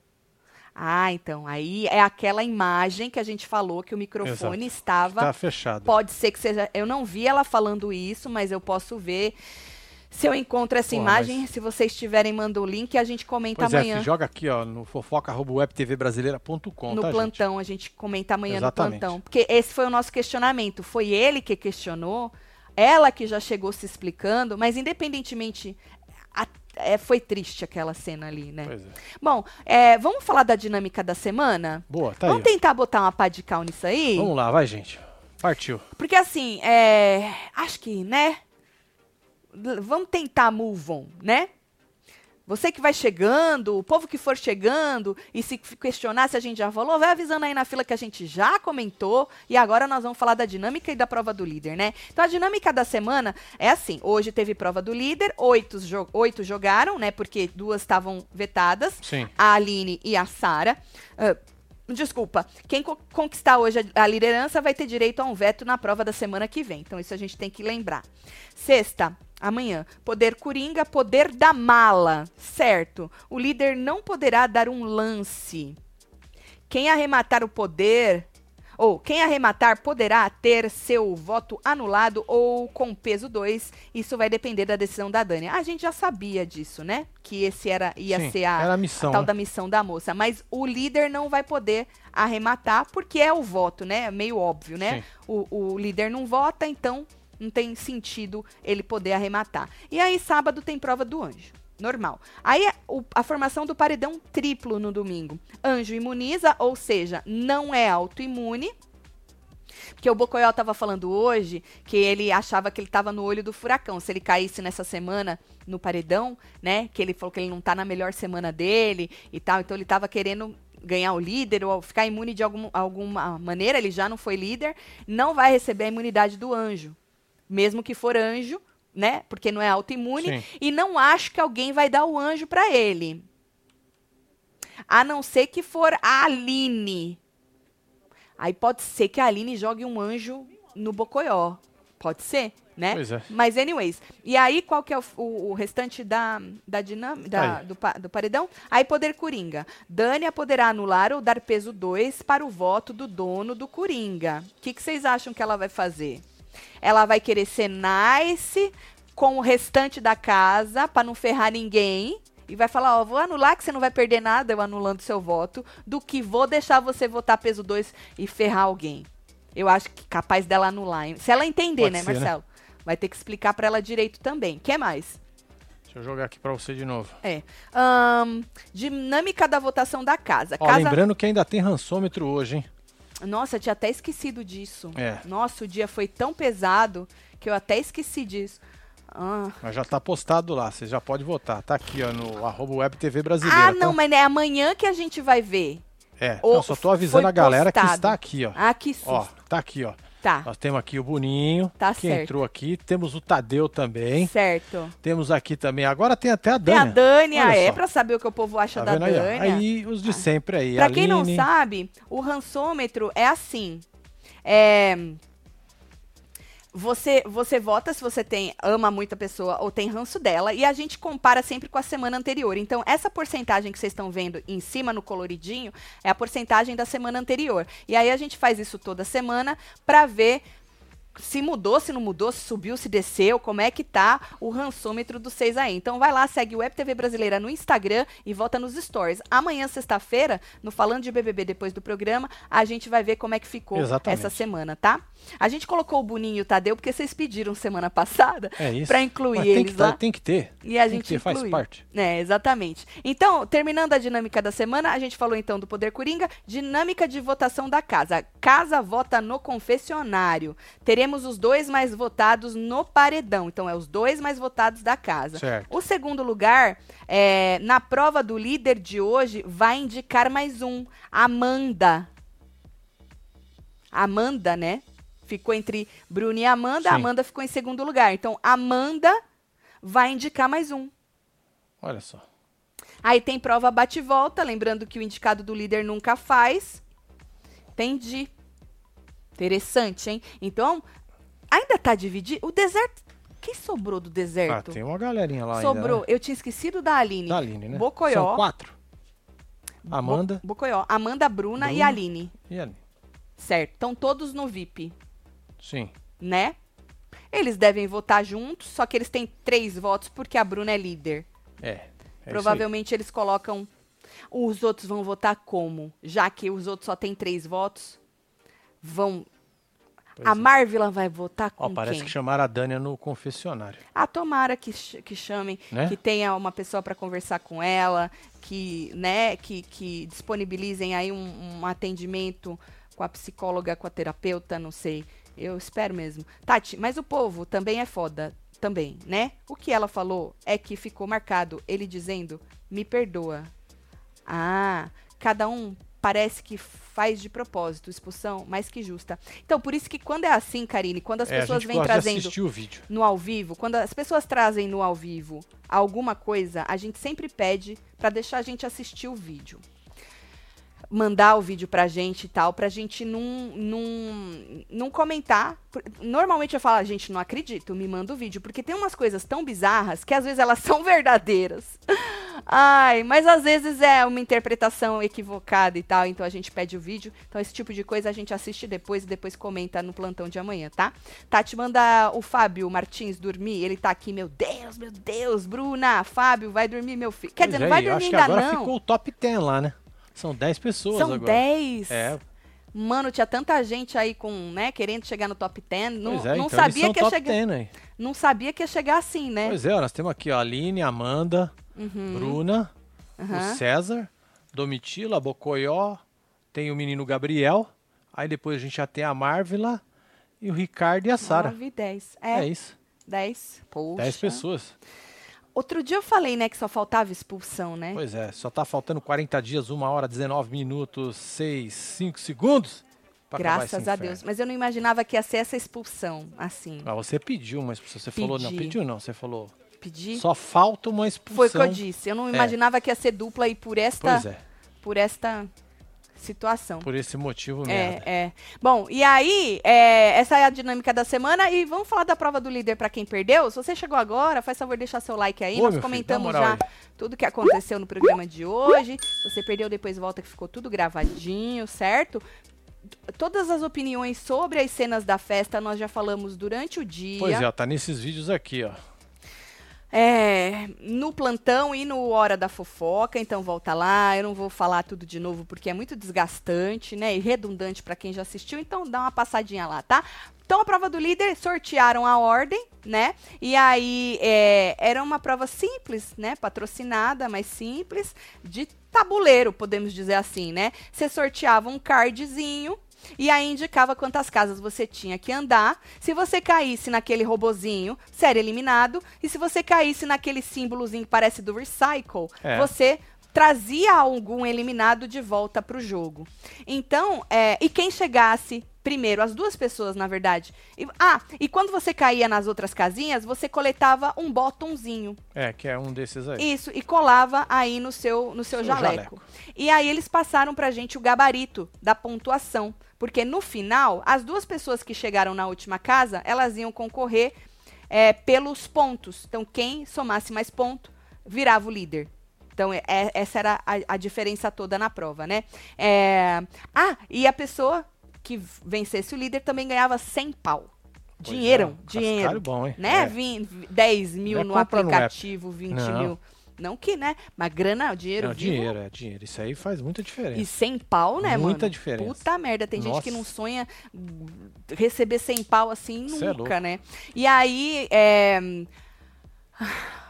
Ah, então, aí é aquela imagem que a gente falou que o microfone Exato. estava tá fechado. Pode ser que seja, eu não vi ela falando isso, mas eu posso ver se eu encontro essa imagem, mas... se vocês tiverem, manda o link e a gente comenta pois é, amanhã. É, joga aqui, ó, no fofoca.webtvbrasileira.com, No tá, plantão, gente? a gente comenta amanhã Exatamente. no plantão. Porque esse foi o nosso questionamento. Foi ele que questionou, ela que já chegou se explicando, mas independentemente. A, é, foi triste aquela cena ali, né? Pois é. Bom, é, vamos falar da dinâmica da semana? Boa, tá Vamos aí. tentar botar uma pá de cal nisso aí? Vamos lá, vai, gente. Partiu. Porque assim, é, acho que, né? Vamos tentar move on, né? Você que vai chegando, o povo que for chegando e se questionar se a gente já falou, vai avisando aí na fila que a gente já comentou. E agora nós vamos falar da dinâmica e da prova do líder, né? Então a dinâmica da semana é assim: hoje teve prova do líder, oito, jo oito jogaram, né? Porque duas estavam vetadas, Sim. a Aline e a Sara. Uh, Desculpa, quem co conquistar hoje a, a liderança vai ter direito a um veto na prova da semana que vem. Então, isso a gente tem que lembrar. Sexta, amanhã. Poder coringa, poder da mala. Certo. O líder não poderá dar um lance. Quem arrematar o poder, ou quem arrematar poderá ter seu voto anulado ou com peso 2. Isso vai depender da decisão da Dani. A gente já sabia disso, né? Que esse era ia Sim, ser a, a, missão, a tal né? da missão da moça. Mas o líder não vai poder arrematar porque é o voto, né? Meio óbvio, né? O, o líder não vota, então não tem sentido ele poder arrematar. E aí, sábado, tem prova do anjo. Normal. Aí, o, a formação do paredão triplo no domingo. Anjo imuniza, ou seja, não é autoimune. Porque o Bocoyó estava falando hoje que ele achava que ele estava no olho do furacão. Se ele caísse nessa semana no paredão, né? Que ele falou que ele não está na melhor semana dele e tal. Então ele estava querendo ganhar o líder ou ficar imune de algum, alguma maneira. Ele já não foi líder. Não vai receber a imunidade do anjo mesmo que for anjo, né? Porque não é autoimune. Sim. E não acho que alguém vai dar o anjo para ele. A não ser que for a Aline. Aí pode ser que a Aline jogue um anjo no Bocoió. Pode ser, né? Pois é. Mas, anyways. E aí, qual que é o, o, o restante da, da dinâmica da, do, do, paredão? Aí, poder Coringa. Dânia poderá anular ou dar peso 2 para o voto do dono do Coringa. O que, que vocês acham que ela vai fazer? Ela vai querer ser nice com o restante da casa para não ferrar ninguém. E vai falar, ó, vou anular que você não vai perder nada eu anulando seu voto, do que vou deixar você votar peso 2 e ferrar alguém. Eu acho que capaz dela anular. Hein? Se ela entender, Pode né, ser, Marcelo? Né? Vai ter que explicar para ela direito também. que mais? Deixa eu jogar aqui para você de novo. É. Um, dinâmica da votação da casa. Ó, casa... Lembrando que ainda tem rançômetro hoje, hein? Nossa, eu tinha até esquecido disso. É. Nossa, o dia foi tão pesado que eu até esqueci disso. Ah, Mas já tá postado lá, você já pode votar. Tá aqui, ó, no arroba Brasileira. Ah, não, tá? mas é amanhã que a gente vai ver. É, Ou não, só tô avisando a galera que postado. está aqui, ó. Ah, que susto. Ó, tá aqui, ó. Tá, Nós temos aqui o Boninho, Tá que certo. entrou aqui. Temos o Tadeu também. certo. Temos aqui também, agora tem até a Tem a Dani. Dani, Olha é pra saber o que o povo acha Tá da vendo aí? Dani. Aí os de sempre aí. Pra quem não Aline. sabe, o rançômetro é assim. É, Você, você vota se você tem ama muito a pessoa ou tem ranço dela e a gente compara sempre com a semana anterior. Então, essa porcentagem que vocês estão vendo em cima no coloridinho é a porcentagem da semana anterior. E aí a gente faz isso toda semana pra ver se mudou, se não mudou, se subiu, se desceu, como é que tá o rançômetro do 6 aí. Então vai lá, segue o Web TV Brasileira no Instagram e volta nos stories. Amanhã, sexta-feira, no Falando de BBB depois do programa, a gente vai ver como é que ficou Exatamente. essa semana, tá? A gente colocou o Boninho e o Tadeu porque vocês pediram semana passada É pra incluir Mas tem eles que, tá- lá. tem que ter. E a tem gente que ter, faz parte. É, exatamente. Então, terminando a dinâmica da semana, a gente falou então do Poder Coringa, dinâmica de votação da casa. Casa vota no confessionário. Teremos os dois mais votados no paredão. Então, é os dois mais votados da casa. Certo. O segundo lugar, é, na prova do líder de hoje, vai indicar mais um. Amanda. Amanda, né? Ficou entre Bruno e Amanda. Sim. Amanda ficou em segundo lugar. Então, Amanda vai indicar mais um. Olha só. Aí tem prova bate e volta, lembrando que o indicado do líder nunca faz. Entendi. Interessante, hein? Então, ainda tá dividido. O deserto. Quem sobrou do Ah, deserto? tem uma galerinha lá sobrou. ainda, Eu tinha esquecido da Aline. né? Da Aline, né? Bocoió. São quatro. Bo- Amanda Bocoió. Amanda, Bruna e Bruna. Aline. e Aline. Certo. Estão todos no VIP, Sim. né? Eles devem votar juntos, só que eles têm três votos porque a Bruna é líder. É. é Provavelmente eles colocam. Os outros vão votar como? Já que os outros só têm três votos, vão. Pois a é. Marvila vai votar com Ó, parece quem? que chamaram a Dânia no confessionário. Ah, tomara que, que chamem, Né? que tenha uma pessoa para conversar com ela, que, né, que, que disponibilizem aí um, um atendimento com a psicóloga, com a terapeuta, não sei. Eu espero mesmo. Tati, mas o povo também é foda, também, né? O que ela falou é que ficou marcado ele dizendo: "Me perdoa". Ah, cada um parece que faz de propósito, expulsão mais que justa. Então, por isso que quando é assim, Karine, quando as é, a pessoas vêm trazendo assistir o vídeo. no ao vivo, quando as pessoas trazem no ao vivo alguma coisa, a gente sempre pede pra deixar a gente assistir o vídeo. Mandar o vídeo pra gente e tal, pra gente não, não, não comentar. Normalmente eu falo, "Ah, gente, não acredito, me manda o vídeo, porque tem umas coisas tão bizarras que às vezes elas *laughs* são verdadeiras. Ai, mas às vezes é uma interpretação equivocada e tal, então a gente pede o vídeo. Então esse tipo de coisa a gente assiste depois e depois comenta no plantão de amanhã, tá? Tati, manda o Fábio Martins dormir. Ele tá aqui, meu Deus, meu Deus. Bruna, Fábio, vai dormir, meu filho. Quer dizer, é, não vai e eu dormir acho que ainda agora não. ficou o top 10 lá, né? São 10 pessoas São agora. 10. É, Mano, tinha tanta gente aí com, né, querendo chegar no top 10. Não, pois é, não então sabia são que ia chegar. 10 aí. Não sabia que ia chegar assim, né? Pois é, ó, nós temos aqui ó, a Aline, a Amanda, Uhum, Bruna, aham. o César, Domitila, Bocoió, tem o menino Gabriel, aí depois a gente já tem a Marvila e o Ricardo e a Sara. 9, 10. É, É, isso, 10. Poxa. 10 pessoas. Outro dia eu falei, né, que só faltava expulsão, né? Pois é, só tá faltando 40 dias, 1 hora, 19 minutos, 6, 5 segundos. Graças a. Deus. Mas eu não imaginava que ia ser essa expulsão, assim. Ah, você pediu uma expulsão, você falou, não, Pedi. pediu não, você falou, Pedir. só falta uma expulsão. Foi o que eu disse. Eu não imaginava que ia ser dupla e por esta, é, por esta situação. por esse motivo É, merda. é. Bom, e aí, é, essa é a dinâmica da semana. E vamos falar da prova do líder pra quem perdeu. Se você chegou agora, faz favor de deixar seu like aí. Ô, Nós filho, comentamos moral já aí. tudo que aconteceu no programa de hoje. Se você perdeu, depois volta que ficou tudo gravadinho, certo? Todas as opiniões sobre as cenas da festa nós já falamos durante o dia. Pois é, tá nesses vídeos aqui, ó. É, no plantão e no Hora da Fofoca, então volta lá. Eu não vou falar tudo de novo porque é muito desgastante, né? E redundante para quem já assistiu, então dá uma passadinha lá, tá? Então a prova do líder sortearam a ordem, né? E aí é, era uma prova simples, né? Patrocinada, mas simples, de tabuleiro, podemos dizer assim, né? Você sorteava um cardzinho E aí indicava quantas casas você tinha que andar. Se você caísse naquele robozinho, você era eliminado. E se você caísse naquele símbolozinho que parece do Recycle, É. você trazia algum eliminado de volta para o jogo. Então, é, e quem chegasse primeiro, as duas pessoas, na verdade. E- ah, e quando você caía nas outras casinhas, você coletava um botãozinho. É, que é um desses aí. Isso, e colava aí no seu, no seu, Seu jaleco. jaleco. E aí eles passaram pra gente o gabarito da pontuação. Porque no final, as duas pessoas que chegaram na última casa, elas iam concorrer é, pelos pontos. Então, quem somasse mais ponto, virava o líder. Então, é- é- essa era a, a diferença toda na prova, né? É, Ah, e a pessoa que vencesse o líder também ganhava 100 pau. Dinheiro, é, dinheiro bom, hein? né? É. Vim, 10 mil é no compra no app. aplicativo, 20 Não. mil. Não que, né? Mas grana, dinheiro Não, vivo. dinheiro, é dinheiro. Isso aí faz muita diferença. E 100 pau, né, mano? Muita diferença. Puta merda, tem gente que Nossa. não sonha receber 100 pau assim Cê é nunca, louco. né? E aí, é,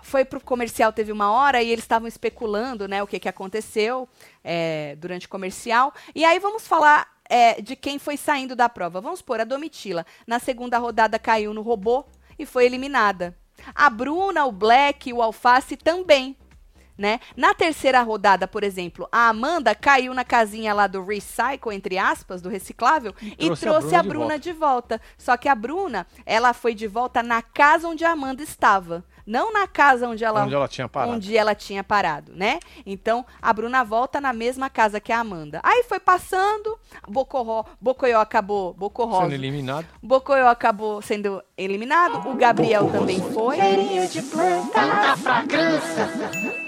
foi pro comercial, teve uma hora e eles estavam especulando, né, o que que aconteceu é, durante o comercial. E aí vamos falar é, de quem foi saindo da prova. Vamos pôr a Domitila. Na segunda rodada caiu no robô e foi eliminada. A Bruna, o Black o Alface também. Né? Na terceira rodada, por exemplo, a Amanda caiu na casinha lá do recycle, entre aspas, do reciclável, e trouxe trouxe, a a Bruna de Bruna, volta. de volta. Só que a Bruna, ela foi de volta na casa onde a Amanda estava. Não na casa onde ela, Onde ela tinha parado. onde ela tinha parado, né? Então, a Bruna volta na mesma casa que a Amanda. Aí foi passando, Bocorró, Bocoió acabou, Bocorró, Sendo eliminado. Bocoió acabou sendo eliminado, o Gabriel também foi. Cheirinho de planta, tanta fragrância.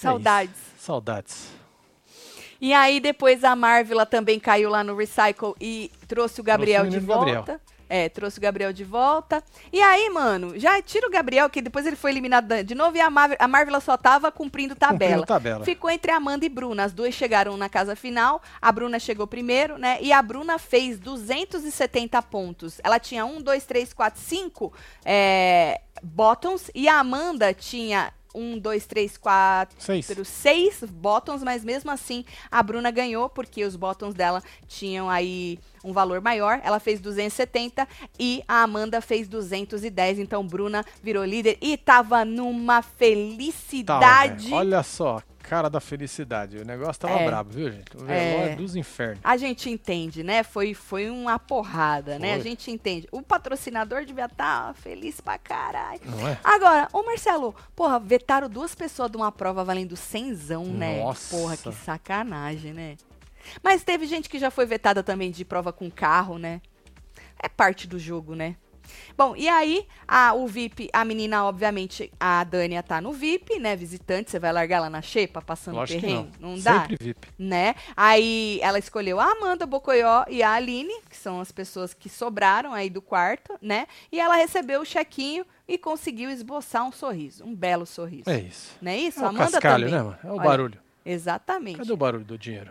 Saudades. É. Saudades. E aí depois a Marvila também caiu lá no Recycle e trouxe o Gabriel Trouxe o de volta. Gabriel. É, trouxe o Gabriel de volta. E aí, mano, já tira o Gabriel, que depois ele foi eliminado de novo e a, Mar a Marvila só tava cumprindo tabela. Cumprindo tabela. Ficou entre Amanda e Bruna. As duas chegaram na casa final. A Bruna chegou primeiro, né? E a Bruna fez 270 pontos. Ela tinha um, dois, três, quatro, cinco é, bottoms. E a Amanda tinha um, dois, três, quatro, Seis. seis bottoms, mas mesmo assim a Bruna ganhou porque os bottoms dela tinham aí um valor maior. Ela fez 270 e a Amanda fez 210. Então Bruna virou líder e tava numa felicidade. Olha só, cara da felicidade. O negócio tava É. brabo, viu, gente? O É. dos infernos. A gente entende, né? Foi, foi uma porrada, né? A Foi. gente entende. O patrocinador devia estar feliz pra caralho. Não é? Agora, ô Marcelo, porra, vetaram duas pessoas de uma prova valendo cenzão, né? Nossa. Porra, que sacanagem, né? Mas teve gente que já foi vetada também de prova com carro, né? É parte do jogo, né? Bom, e aí, a, o VIP, a menina, obviamente, a Dânia tá no VIP, né? Visitante, você vai largar ela na xepa, passando Lógico que perrengue? não. Não dá? Sempre VIP. né? Aí ela escolheu a Amanda Bocoió e a Aline, que são as pessoas que sobraram aí do quarto, né? E ela recebeu o chequinho e conseguiu esboçar um sorriso, um belo sorriso. É isso. Não é isso? É o Amanda cascalho, também. né, mano? É o Olha, barulho. Exatamente. Cadê o barulho do dinheiro?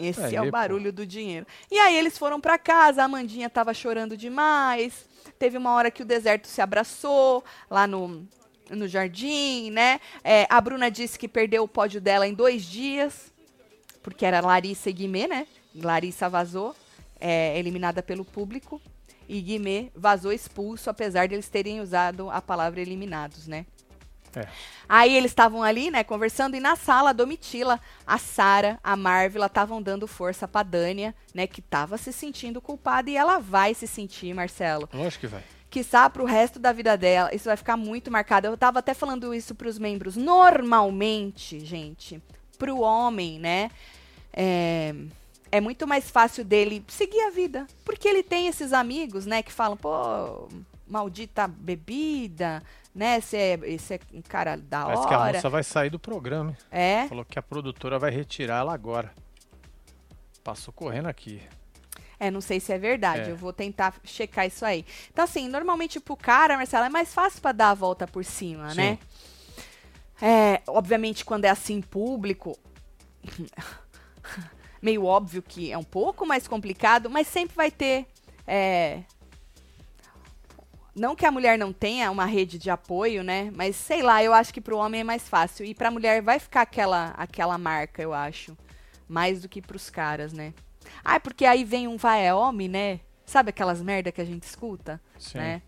Esse Aí, é o pô. barulho do dinheiro. E aí eles foram pra casa, a Amandinha tava chorando demais. Teve uma hora que o deserto se abraçou lá no, no jardim, né? É, a Bruna disse que perdeu o pódio dela em dois dias, porque era Larissa e Guimê, né? Larissa vazou, é, eliminada pelo público. E Guimê vazou expulso, apesar de eles terem usado a palavra eliminados, né? É. Aí eles estavam ali, né, conversando, e na sala a Domitila, a Sara, a Marvila estavam dando força pra Dânia, né, que tava se sentindo culpada, e ela vai se sentir, Marcelo. Lógico que vai. Quiçá pro resto da vida dela, isso vai ficar muito marcado. Eu tava até falando isso pros membros. Normalmente, gente, pro homem, né, é, é muito mais fácil dele seguir a vida. Porque ele tem esses amigos, né, que falam, pô, maldita bebida, né, você é, esse é um cara da Parece que a hora. moça vai sair do programa? É, Falou que a produtora vai retirar ela agora. Passou correndo aqui. É, não sei se é verdade. É. Eu vou tentar checar isso aí. Então, assim, normalmente pro cara, Marcelo, é mais fácil pra dar a volta por cima, Sim. né? É, obviamente, quando é assim público, *laughs* meio óbvio que é um pouco mais complicado, mas sempre vai ter. é, Não que a mulher não tenha uma rede de apoio, né? Mas sei lá, eu acho que pro homem é mais fácil. E pra mulher vai ficar aquela, aquela marca, eu acho. mais do que pros caras, né? Ah, porque aí vem um vai homem, né? Sabe aquelas merda que a gente escuta, Sim. né?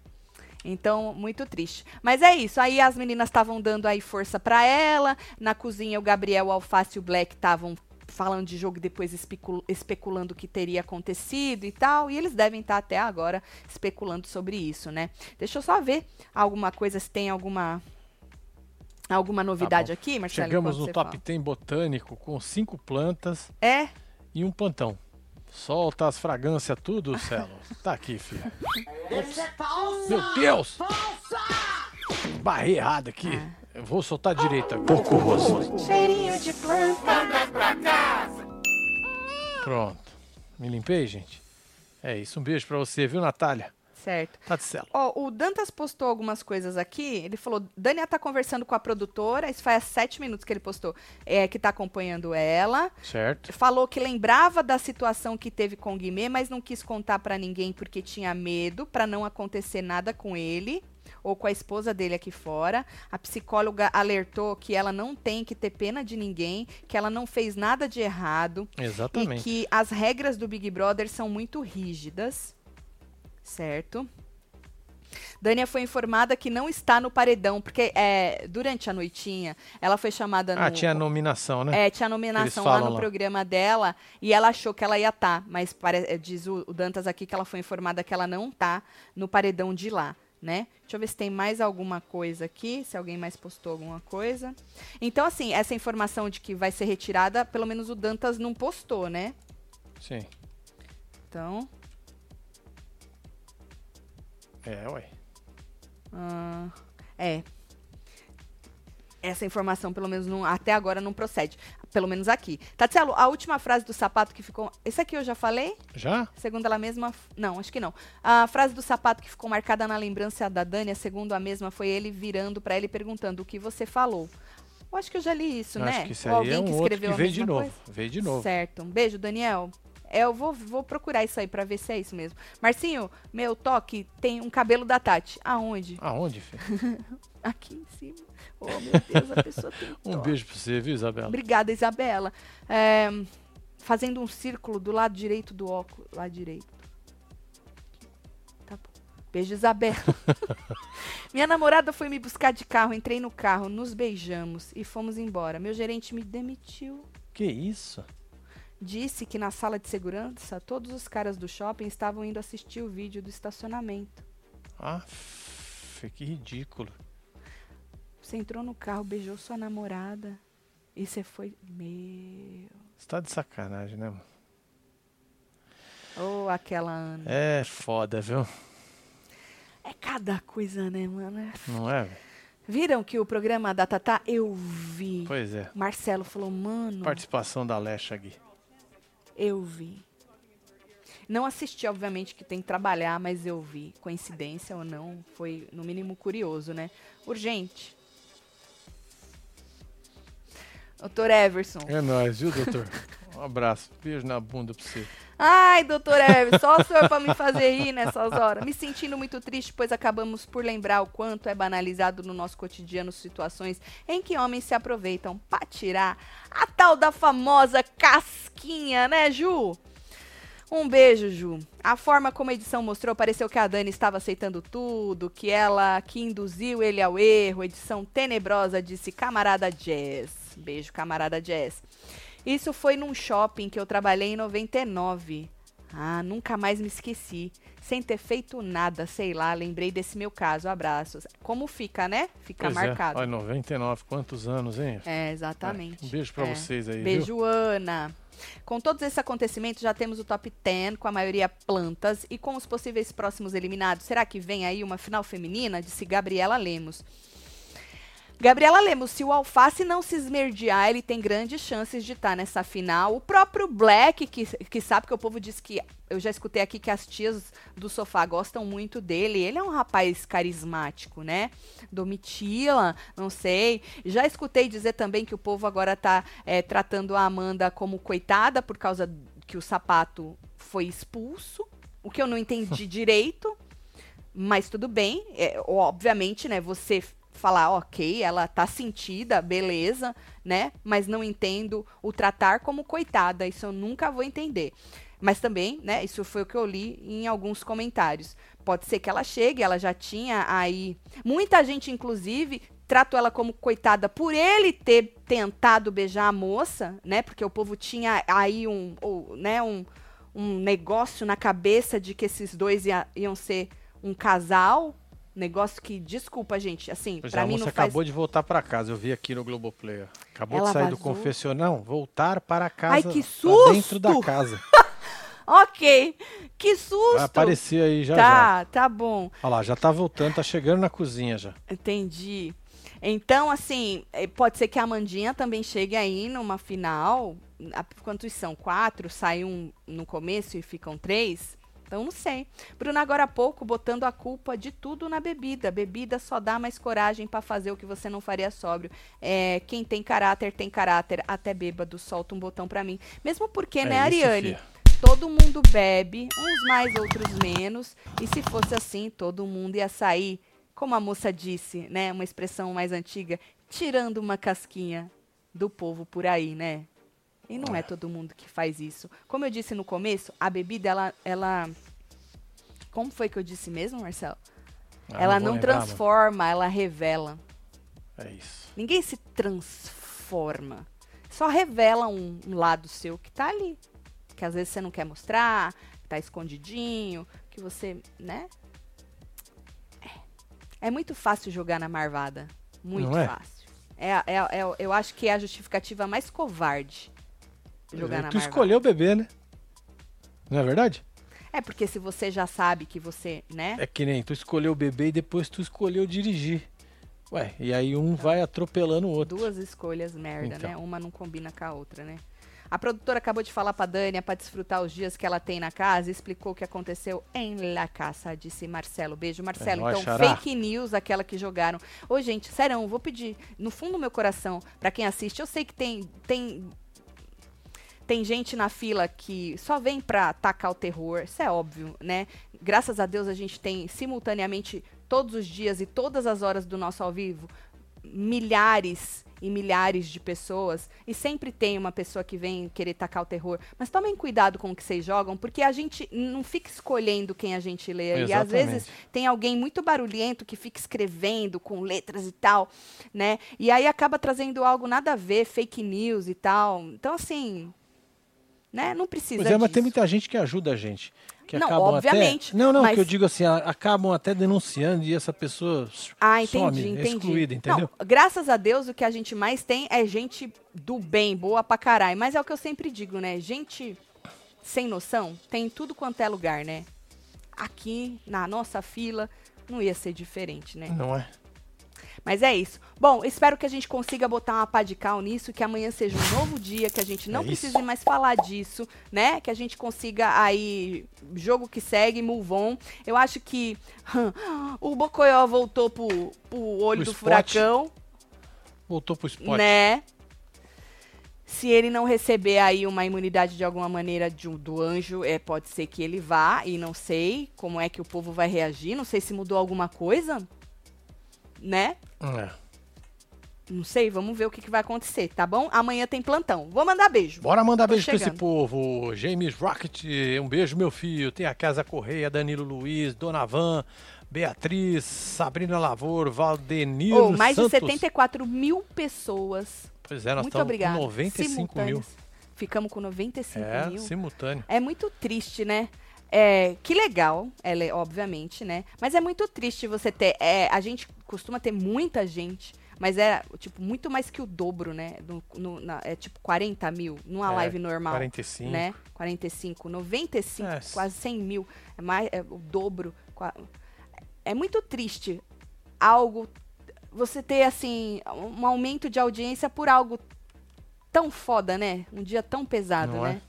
Então, muito triste. Mas é isso. Aí as meninas estavam dando aí força pra ela. Na cozinha, o Gabriel, o Alface e o Black estavam falando de jogo e depois especu- especulando o que teria acontecido e tal. E eles devem estar até agora especulando sobre isso, né? Deixa eu só ver alguma coisa, se tem alguma alguma novidade Tá aqui, Marcelo. Chegamos no top fala. 10 botânico com cinco plantas É? e um plantão. Solta as fragrâncias tudo, Celo. Tá aqui, filho. É! Meu Deus! Barrei errado aqui. Eu vou soltar direito agora. Pouco rosto. Cheirinho de planta. Pronto. Me limpei, gente? É isso. Um beijo pra você, viu, Natália? Certo. Tá de celo. Ó, o Dantas postou algumas coisas aqui. Ele falou: Dania tá conversando com a produtora. Isso faz sete minutos que ele postou. É, que tá acompanhando ela. Certo? Falou que lembrava da situação que teve com o Guimê, mas não quis contar pra ninguém porque tinha medo pra não acontecer nada com ele ou com a esposa dele aqui fora. A psicóloga alertou que ela não tem que ter pena de ninguém, que ela não fez nada de errado e Exatamente. que as regras do Big Brother são muito rígidas, certo? Dânia foi informada que não está no paredão, porque é, durante a noitinha ela foi chamada no. Ah, tinha nominação, né? É, tinha nominação lá no lá. programa dela e ela achou que ela ia estar, mas pare- eh, diz o, o Dantas aqui que ela foi informada que ela não tá no paredão de lá, né? Deixa eu ver se tem mais alguma coisa aqui, se alguém mais postou alguma coisa. Então, assim, essa informação de que vai ser retirada, pelo menos o Dantas não postou, né? Sim. Então, É, ué. ah, é. Essa informação, pelo menos, não- até agora não procede. Pelo menos aqui. Tatielo, a última frase do sapato que ficou. Esse aqui eu já falei? Já? Segundo ela mesma. Não, acho que não. A frase do sapato que ficou marcada na lembrança da Dânia, segundo a mesma, foi ele virando pra ele e perguntando o que você falou. Eu acho que eu já li isso, Eu né? Acho que isso Ou aí alguém é um que escreveu que veio de novo. coisa? Veio de novo. Certo. Um beijo, Daniel. É, eu vou, vou procurar isso aí pra ver se é isso mesmo. Marcinho, meu toque tem um cabelo da Tati. Aonde? Aonde, filho? *laughs* Aqui em cima. Oh, meu Deus, a pessoa tem *laughs* Um beijo pra você, viu, Isabela? Obrigada, Isabela. É, fazendo um círculo do lado direito do óculos. Lado direito. Tá bom. Beijo, Isabela. *laughs* Minha namorada foi me buscar de carro, entrei no carro, nos beijamos e fomos embora. Meu gerente me demitiu. Que isso? Disse que na sala de segurança todos os caras do shopping estavam indo assistir o vídeo do estacionamento. Ah, que ridículo. Você entrou no carro, beijou sua namorada e você foi. Meu. Você tá de sacanagem, né, mano? Oh, aquela Ana. É foda, viu? É cada coisa, né, mano? É Não é? Viram que o programa da Tatá, eu vi. Pois é. Marcelo falou, mano, Participação da Lecha aqui. eu vi. Não assisti, obviamente, que tem que trabalhar, mas eu vi. Coincidência ou não, foi no mínimo curioso, né? Urgente. Doutor Everson. É nóis, viu, doutor? Um abraço. Beijo na bunda pra você. Ai, doutor Everson, só o senhor pra me fazer rir nessas horas. Me sentindo muito triste, pois acabamos por lembrar o quanto é banalizado no nosso cotidiano situações em que homens se aproveitam pra tirar a tal da famosa casquinha, né, Ju? Um beijo, Ju. A forma como a edição mostrou, pareceu que a Dani estava aceitando tudo, que ela que induziu ele ao erro. Edição tenebrosa, disse camarada Jazz. Beijo, camarada Jazz. Isso foi num shopping que eu trabalhei em 99. Ah, nunca mais me esqueci. Sem ter feito nada, sei lá, lembrei desse meu caso. Abraços. Como fica, né? Fica Pois marcado. É. Olha, 99, quantos anos, hein? É, exatamente. Um beijo pra É. vocês aí, viu? Beijo, Ana. Com todos esses acontecimentos, já temos o top 10, com a maioria plantas, e com os possíveis próximos eliminados. Será que vem aí uma final feminina? Disse Gabriela Lemos. Gabriela Lemos, se o Alface não se esmerdear, ele tem grandes chances de estar nessa final. O próprio Black, que, que sabe que o povo diz que. Eu já escutei aqui que as tias do sofá gostam muito dele. Ele é um rapaz carismático, né? Domitila, não sei. Já escutei dizer também que o povo agora tá é, tratando a Amanda como coitada por causa que o sapato foi expulso. O que eu não entendi *laughs* direito. Mas tudo bem. É, obviamente, né? Você falar, ok, ela tá sentida, beleza, né? Mas não entendo o tratar como coitada, isso eu nunca vou entender. Mas também, né, isso foi o que eu li em alguns comentários. Pode ser que ela chegue, ela já tinha aí. Muita gente, inclusive, tratou ela como coitada por ele ter tentado beijar a moça, né? Porque o povo tinha aí um, ou, né, um, um negócio na cabeça de que esses dois ia- iam ser um casal. Negócio que, desculpa, gente, assim, Pois é, pra a mim não faz. acabou de voltar pra casa, eu vi aqui no Globoplay. ó. Acabou Ela de sair do vazou? confessional, voltar para casa. Ai, que pra dentro da susto! casa. *laughs* Ok, que susto! Vai aparecer aí já já. tá, tá bom. Olha lá, já tá voltando, tá chegando na cozinha já. Entendi. Então, assim, eh, pode ser que a Amandinha também chegue aí numa final. Quantos são? Quatro? Sai um no começo e ficam três? Então, não sei. Bruno, agora há pouco, botando a culpa de tudo na bebida. Bebida só dá mais coragem pra fazer o que você não faria sóbrio. É, quem tem caráter, tem caráter. Até bêbado, solta um botão pra mim. Mesmo porque, É né, Ariane? fia. Todo mundo bebe, uns mais, outros menos. E se fosse assim, todo mundo ia sair, como a moça disse, né? Uma expressão mais antiga, tirando uma casquinha do povo por aí, né? E não é todo mundo que faz isso. Como eu disse no começo, a bebida, ela. ela... Como foi que eu disse mesmo, Marcelo? Ah, ela não mano. transforma, ela revela. É isso. Ninguém se transforma. Só revela um, um lado seu que tá ali. Que às vezes você não quer mostrar, que tá escondidinho, que você, né? É, é muito fácil jogar na marvada. Muito Não é? fácil. É, é, é, eu acho que é a justificativa mais covarde. Jogar na tu marvada. escolheu beber, né? Não é verdade? É porque se você já sabe que você, né? É que nem tu escolheu beber e depois tu escolheu dirigir. Ué, e aí um vai atropelando o outro. Duas escolhas merda, Então. né? Uma não combina com a outra, né? A produtora acabou de falar pra Dânia pra desfrutar os dias que ela tem na casa e explicou o que aconteceu em La Casa, disse Marcelo. Beijo, Marcelo. nóis, então, xará. fake news, aquela que jogaram. Ô, gente, sério, vou pedir, no fundo do meu coração, pra quem assiste, eu sei que tem, tem tem gente na fila que só vem pra tacar o terror, isso é óbvio, né? Graças a Deus a gente tem simultaneamente todos os dias e todas as horas do nosso ao vivo milhares e milhares de pessoas e sempre tem uma pessoa que vem querer tacar o terror. Mas tomem cuidado com o que vocês jogam, porque a gente não fica escolhendo quem a gente lê. E às Exatamente. vezes tem alguém muito barulhento que fica escrevendo com letras e tal, né? E aí acaba trazendo algo nada a ver, fake news e tal. Então, assim, né? Não precisa Pois é, mas tem muita gente que ajuda a gente. Que Não, acabam obviamente, Até... Não, não, mas- que eu digo assim, acabam até denunciando e essa pessoa Ah, entendi, some, é entendi. excluída, entendeu? Não, graças a Deus, o que a gente mais tem é gente do bem, boa pra caralho. Mas é o que eu sempre digo, né? Gente sem noção tem em tudo quanto é lugar, né? Aqui, na nossa fila, não ia ser diferente, né? Não é? Mas é isso. Bom, espero que a gente consiga botar uma pá de cal nisso, que amanhã seja um novo dia, que a gente não É isso. precise mais falar disso, né? Que a gente consiga aí, jogo que segue, move on. Eu acho que *laughs* o Bocoió voltou pro, pro olho do spot. furacão, Voltou pro esporte. né? Se ele não receber aí uma imunidade de alguma maneira de do anjo, é, pode ser que ele vá, e não sei como é que o povo vai reagir, não sei se mudou alguma coisa, né? É. Não sei, vamos ver o que, que vai acontecer, tá bom? Amanhã tem plantão. Vou mandar beijo. Bora mandar Tô beijo pra esse chegando. povo. James Rocket, um beijo, meu filho. Tem a Casa Correia, Danilo Luiz, Dona Van, Beatriz, Sabrina Lavor, Valdenir Oh, mais Santos. de 74 mil pessoas. Pois é, nós Muito estamos com 95 mil. Ficamos com 95 É, mil. simultâneo. É muito triste, né? É, que legal, ela é, obviamente, né? Mas é muito triste você ter. é, a gente costuma ter muita gente, mas é tipo muito mais que o dobro, né? No- no- na- é tipo 40 mil numa É, live normal. 45. Né? 45, 95, É. quase 100 mil. É, mais, é o dobro. É muito triste algo. Você ter, assim, um aumento de audiência por algo tão foda, né? Um dia tão pesado, Não é? né?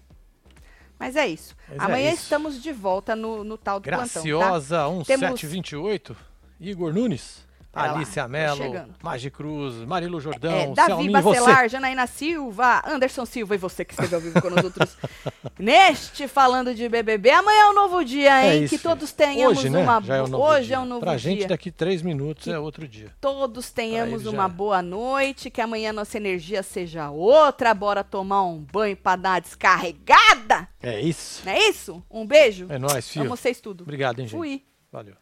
Mas é isso. Mas é Amanhã isso. estamos de volta no, no tal do plantão, tá? Graciosa Temos- 1728. Igor Nunes. Pera Alicia Mello. Magi Cruz, Marilu Jordão, É, Davi Selminha, Bacelar, você. Janaína Silva, Anderson Silva e você que esteve ao vivo com nós outros. *laughs* Neste Falando de BBB. Amanhã é um novo dia, É hein? isso, que todos tenhamos Hoje, né? uma Já é um Hoje dia. é um novo Pra dia. gente, daqui três minutos é outro dia. Todos tenhamos Pra uma é. boa noite, que amanhã nossa energia seja outra. Bora tomar um banho pra dar descarregada. É isso. Não é isso? Um beijo. É nóis, filho. Amo vocês tudo. Obrigado, hein, gente. Fui. Valeu.